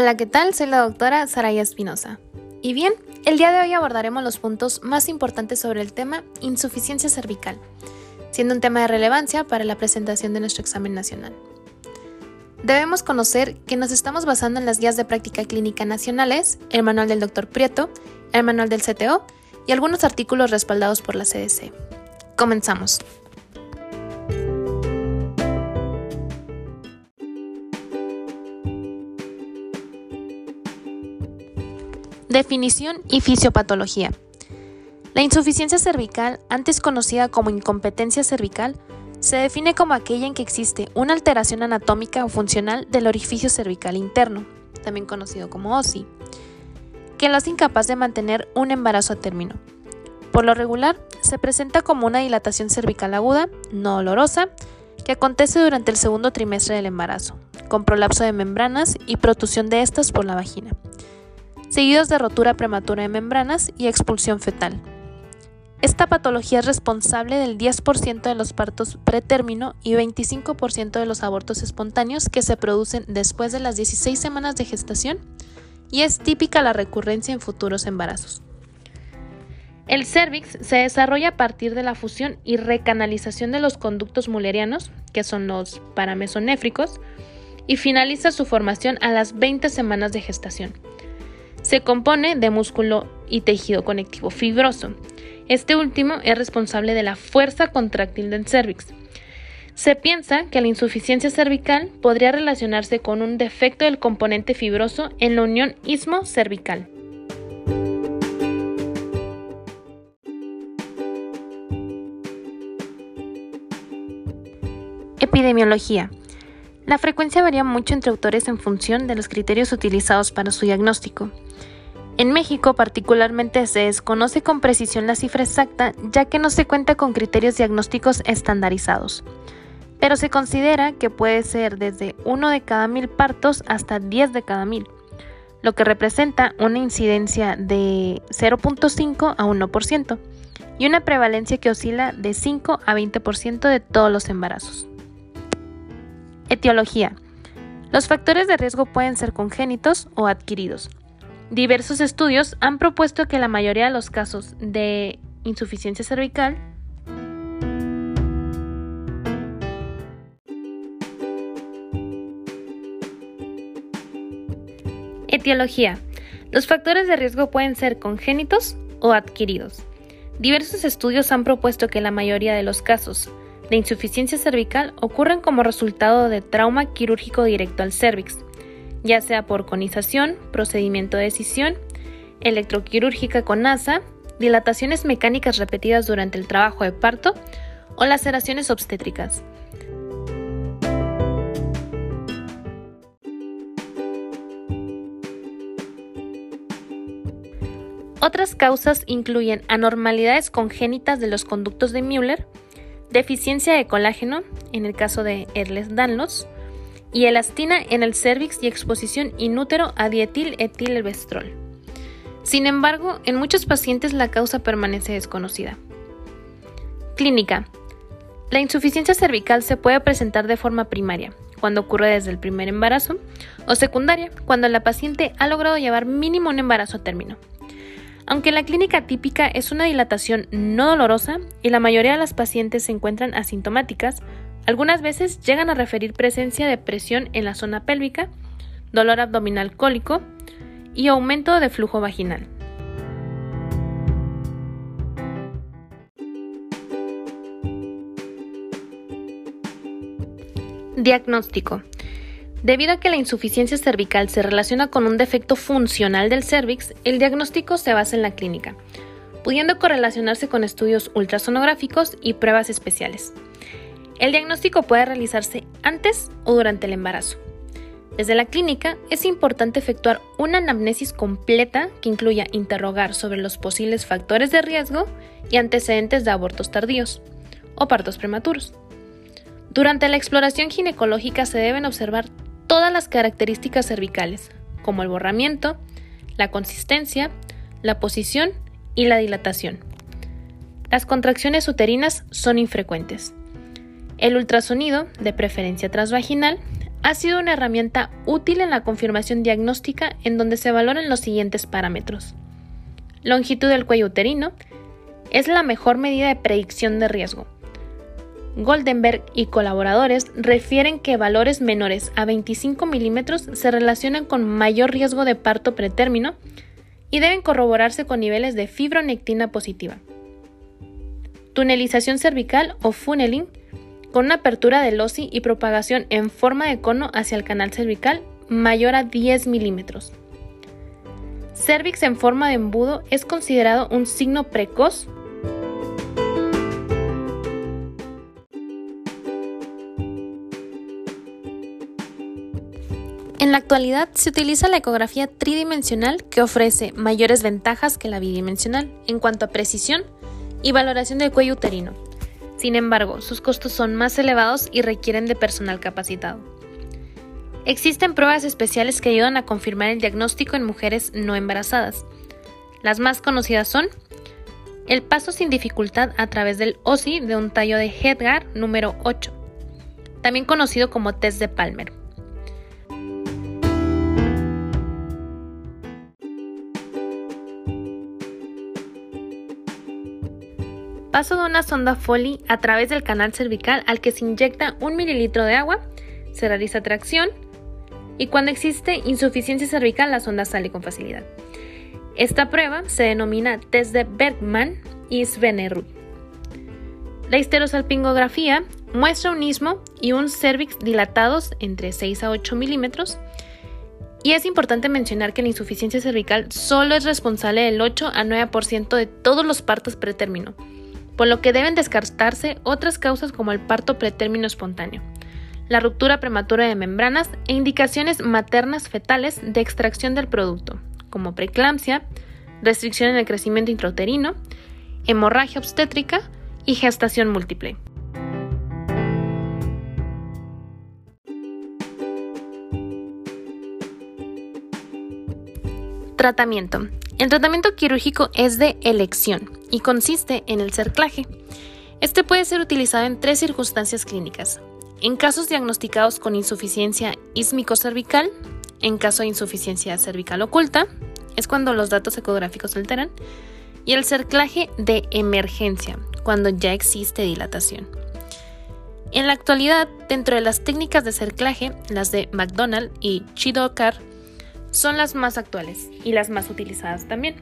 Hola, ¿qué tal? Soy la doctora Saraya Espinosa. Y bien, el día de hoy abordaremos los puntos más importantes sobre el tema insuficiencia cervical, siendo un tema de relevancia para la presentación de nuestro examen nacional. Debemos conocer que nos estamos basando en las guías de práctica clínica nacionales, el manual del Dr. Prieto, el manual del CTO y algunos artículos respaldados por la CDC. Comenzamos. Definición y fisiopatología. La insuficiencia cervical, antes conocida como incompetencia cervical, se define como aquella en que existe una alteración anatómica o funcional del orificio cervical interno, también conocido como OSI, que lo hace incapaz de mantener un embarazo a término. Por lo regular, se presenta como una dilatación cervical aguda, no dolorosa, que acontece durante el segundo trimestre del embarazo, con prolapso de membranas y protusión de estas por la vagina, seguidos de rotura prematura de membranas y expulsión fetal. Esta patología es responsable del 10% de los partos pretérmino y 25% de los abortos espontáneos que se producen después de las 16 semanas de gestación y es típica la recurrencia en futuros embarazos. El cervix se desarrolla a partir de la fusión y recanalización de los conductos mullerianos, que son los paramesonéfricos, y finaliza su formación a las 20 semanas de gestación. Se compone de músculo y tejido conectivo fibroso, este último es responsable de la fuerza contráctil del cervix. Se piensa que la insuficiencia cervical podría relacionarse con un defecto del componente fibroso en la unión ismo-cervical. Epidemiología. La frecuencia varía mucho entre autores en función de los criterios utilizados para su diagnóstico. En México particularmente se desconoce con precisión la cifra exacta ya que no se cuenta con criterios diagnósticos estandarizados, pero se considera que puede ser desde 1 de cada mil partos hasta 10 de cada mil, lo que representa una incidencia de 0.5 a 1% y una prevalencia que oscila de 5 a 20% de todos los embarazos. Etiología. Los factores de riesgo pueden ser congénitos o adquiridos. Diversos estudios han propuesto que la mayoría de los casos de insuficiencia cervical Etiología. Los factores de riesgo pueden ser congénitos o adquiridos. Diversos estudios han propuesto que la mayoría de los casos de insuficiencia cervical ocurren como resultado de trauma quirúrgico directo al cervix, ya sea por conización, procedimiento de decisión, electroquirúrgica con NASA, dilataciones mecánicas repetidas durante el trabajo de parto o laceraciones obstétricas. Otras causas incluyen anormalidades congénitas de los conductos de Müller, deficiencia de colágeno, en el caso de Erles-Danlos, y elastina en el cervix y exposición inútero a dietil etilvestrol. Sin embargo, en muchos pacientes la causa permanece desconocida. Clínica. La insuficiencia cervical se puede presentar de forma primaria, cuando ocurre desde el primer embarazo, o secundaria, cuando la paciente ha logrado llevar mínimo un embarazo a término. Aunque la clínica típica es una dilatación no dolorosa y la mayoría de las pacientes se encuentran asintomáticas, algunas veces llegan a referir presencia de presión en la zona pélvica, dolor abdominal cólico y aumento de flujo vaginal. Diagnóstico. Debido a que la insuficiencia cervical se relaciona con un defecto funcional del cervix, el diagnóstico se basa en la clínica, pudiendo correlacionarse con estudios ultrasonográficos y pruebas especiales. El diagnóstico puede realizarse antes o durante el embarazo. Desde la clínica es importante efectuar una anamnesis completa que incluya interrogar sobre los posibles factores de riesgo y antecedentes de abortos tardíos o partos prematuros. Durante la exploración ginecológica se deben observar todas las características cervicales, como el borramiento, la consistencia, la posición y la dilatación. Las contracciones uterinas son infrecuentes. El ultrasonido, de preferencia transvaginal, ha sido una herramienta útil en la confirmación diagnóstica en donde se valoran los siguientes parámetros. Longitud del cuello uterino es la mejor medida de predicción de riesgo. Goldenberg y colaboradores refieren que valores menores a 25 milímetros se relacionan con mayor riesgo de parto pretérmino y deben corroborarse con niveles de fibronectina positiva. Tunelización cervical o funneling con una apertura del OSI y propagación en forma de cono hacia el canal cervical mayor a 10 milímetros. Cervix en forma de embudo es considerado un signo precoz En la actualidad se utiliza la ecografía tridimensional que ofrece mayores ventajas que la bidimensional en cuanto a precisión y valoración del cuello uterino. Sin embargo, sus costos son más elevados y requieren de personal capacitado. Existen pruebas especiales que ayudan a confirmar el diagnóstico en mujeres no embarazadas. Las más conocidas son el paso sin dificultad a través del OSI de un tallo de Hedgar número 8, también conocido como test de Palmer. Paso de una sonda Foley a través del canal cervical al que se inyecta un mililitro de agua, se realiza tracción y cuando existe insuficiencia cervical la sonda sale con facilidad. Esta prueba se denomina test de Bergman y Svenerud. La histerosalpingografía muestra un istmo y un cervix dilatados entre 6 a 8 milímetros y es importante mencionar que la insuficiencia cervical solo es responsable del 8 a 9% de todos los partos pretérmino por lo que deben descartarse otras causas como el parto pretérmino espontáneo, la ruptura prematura de membranas e indicaciones maternas fetales de extracción del producto, como preeclampsia, restricción en el crecimiento intrauterino, hemorragia obstétrica y gestación múltiple. Tratamiento. El tratamiento quirúrgico es de elección y consiste en el cerclaje. Este puede ser utilizado en tres circunstancias clínicas. En casos diagnosticados con insuficiencia ismico-cervical, en caso de insuficiencia cervical oculta, es cuando los datos ecográficos se alteran, y el cerclaje de emergencia, cuando ya existe dilatación. En la actualidad, dentro de las técnicas de cerclaje, las de McDonald y Chidokar son las más actuales y las más utilizadas también.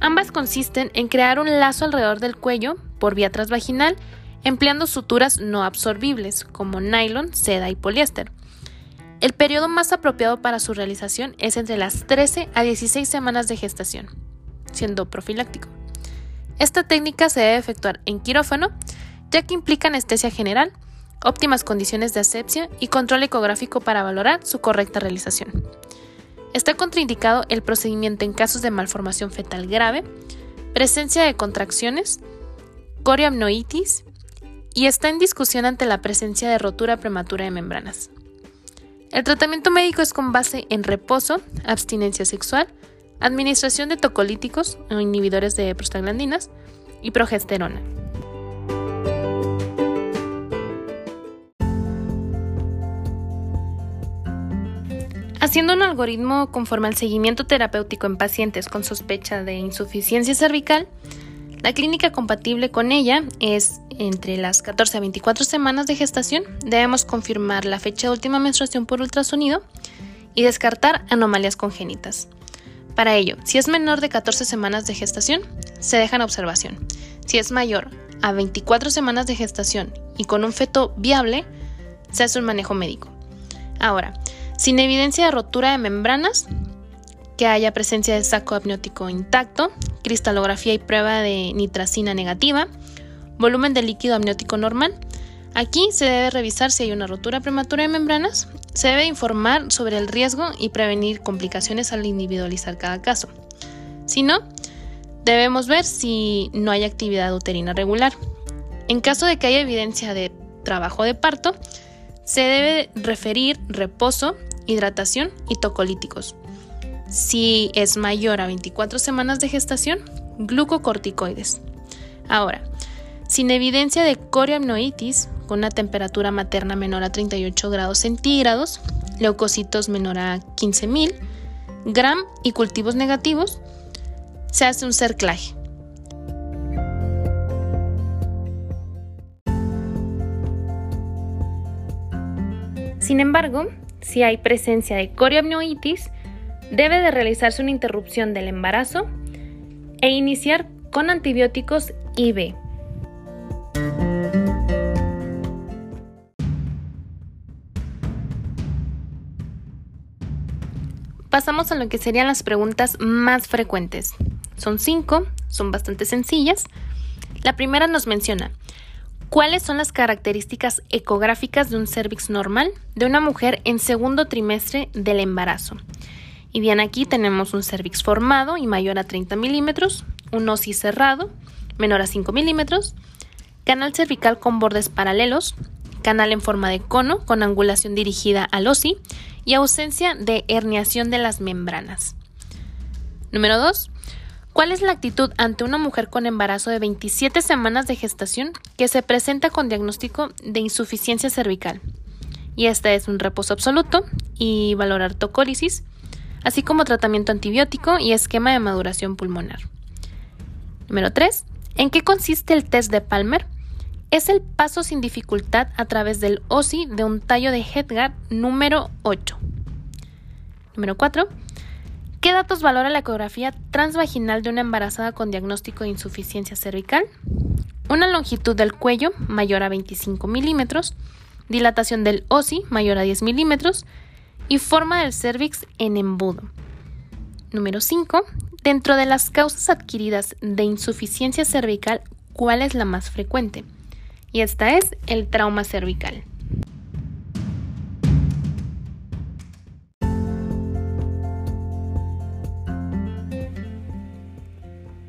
Ambas consisten en crear un lazo alrededor del cuello por vía transvaginal empleando suturas no absorbibles como nylon, seda y poliéster. El periodo más apropiado para su realización es entre las 13 a 16 semanas de gestación, siendo profiláctico. Esta técnica se debe efectuar en quirófano, ya que implica anestesia general, óptimas condiciones de asepsia y control ecográfico para valorar su correcta realización. Está contraindicado el procedimiento en casos de malformación fetal grave, presencia de contracciones, corioamnoitis y está en discusión ante la presencia de rotura prematura de membranas. El tratamiento médico es con base en reposo, abstinencia sexual, administración de tocolíticos o inhibidores de prostaglandinas y progesterona. Haciendo un algoritmo conforme al seguimiento terapéutico en pacientes con sospecha de insuficiencia cervical, la clínica compatible con ella es entre las 14 a 24 semanas de gestación. Debemos confirmar la fecha de última menstruación por ultrasonido y descartar anomalias congénitas. Para ello, si es menor de 14 semanas de gestación, se deja en observación. Si es mayor a 24 semanas de gestación y con un feto viable, se hace un manejo médico. Ahora, sin evidencia de rotura de membranas, que haya presencia de saco amniótico intacto, cristalografía y prueba de nitracina negativa, volumen de líquido amniótico normal. Aquí se debe revisar si hay una rotura prematura de membranas, se debe informar sobre el riesgo y prevenir complicaciones al individualizar cada caso. Si no, debemos ver si no hay actividad uterina regular. En caso de que haya evidencia de trabajo de parto, se debe referir reposo, hidratación y tocolíticos. Si es mayor a 24 semanas de gestación, glucocorticoides. Ahora, sin evidencia de corioamnoitis, con una temperatura materna menor a 38 grados centígrados, leucocitos menor a 15.000, gram y cultivos negativos, se hace un cerclaje. Sin embargo, si hay presencia de coriamnoitis, debe de realizarse una interrupción del embarazo e iniciar con antibióticos IV. Pasamos a lo que serían las preguntas más frecuentes. Son cinco, son bastante sencillas. La primera nos menciona, ¿cuáles son las características ecográficas de un cervix normal de una mujer en segundo trimestre del embarazo? Y bien, aquí tenemos un cervix formado y mayor a 30 milímetros, un OSI cerrado, menor a 5 milímetros, canal cervical con bordes paralelos, canal en forma de cono con angulación dirigida al OSI y ausencia de herniación de las membranas. Número 2. ¿Cuál es la actitud ante una mujer con embarazo de 27 semanas de gestación que se presenta con diagnóstico de insuficiencia cervical? Y esta es un reposo absoluto y valorar tocólisis, así como tratamiento antibiótico y esquema de maduración pulmonar. Número 3. ¿En qué consiste el test de Palmer? Es el paso sin dificultad a través del OSI de un tallo de Hedgard número 8. Número 4. ¿Qué datos valora la ecografía transvaginal de una embarazada con diagnóstico de insuficiencia cervical? Una longitud del cuello mayor a 25 milímetros, dilatación del OSI mayor a 10 milímetros y forma del cervix en embudo. Número 5. Dentro de las causas adquiridas de insuficiencia cervical, ¿cuál es la más frecuente? y esta es el trauma cervical.